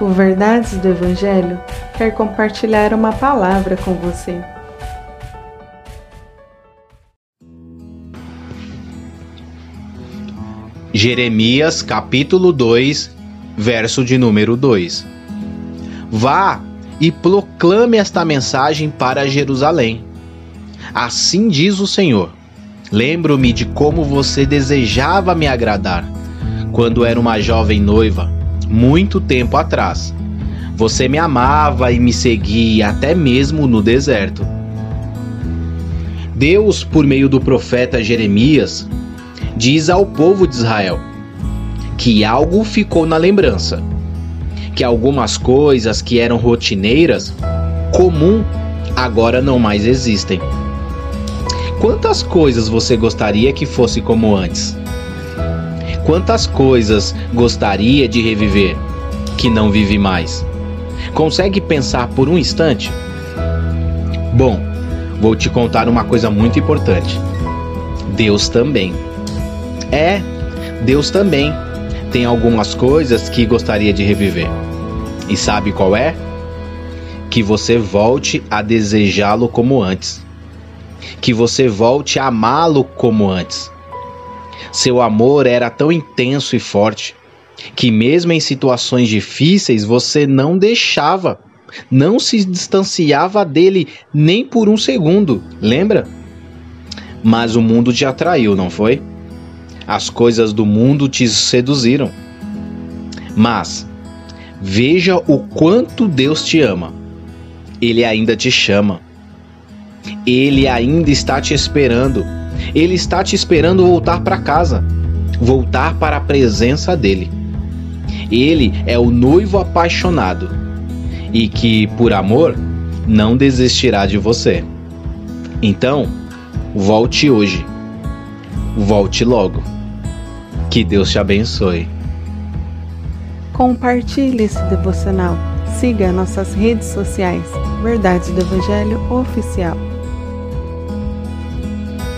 O Verdades do Evangelho quer compartilhar uma palavra com você. Jeremias capítulo 2, verso de número 2. Vá e proclame esta mensagem para Jerusalém. Assim diz o Senhor: Lembro-me de como você desejava me agradar quando era uma jovem noiva, muito tempo atrás. Você me amava e me seguia até mesmo no deserto. Deus, por meio do profeta Jeremias, diz ao povo de Israel que algo ficou na lembrança, que algumas coisas que eram rotineiras, comum, agora não mais existem. Quantas coisas você gostaria que fosse como antes? Quantas coisas gostaria de reviver que não vive mais? Consegue pensar por um instante? Bom, vou te contar uma coisa muito importante. Deus também. É, Deus também tem algumas coisas que gostaria de reviver. E sabe qual é? Que você volte a desejá-lo como antes. Que você volte a amá-lo como antes. Seu amor era tão intenso e forte que, mesmo em situações difíceis, você não deixava, não se distanciava dele nem por um segundo, lembra? Mas o mundo te atraiu, não foi? As coisas do mundo te seduziram. Mas veja o quanto Deus te ama. Ele ainda te chama. Ele ainda está te esperando ele está te esperando voltar para casa, voltar para a presença dele. Ele é o noivo apaixonado e que, por amor, não desistirá de você. Então, volte hoje. Volte logo. Que Deus te abençoe. Compartilhe esse devocional. Siga nossas redes sociais. Verdades do Evangelho Oficial.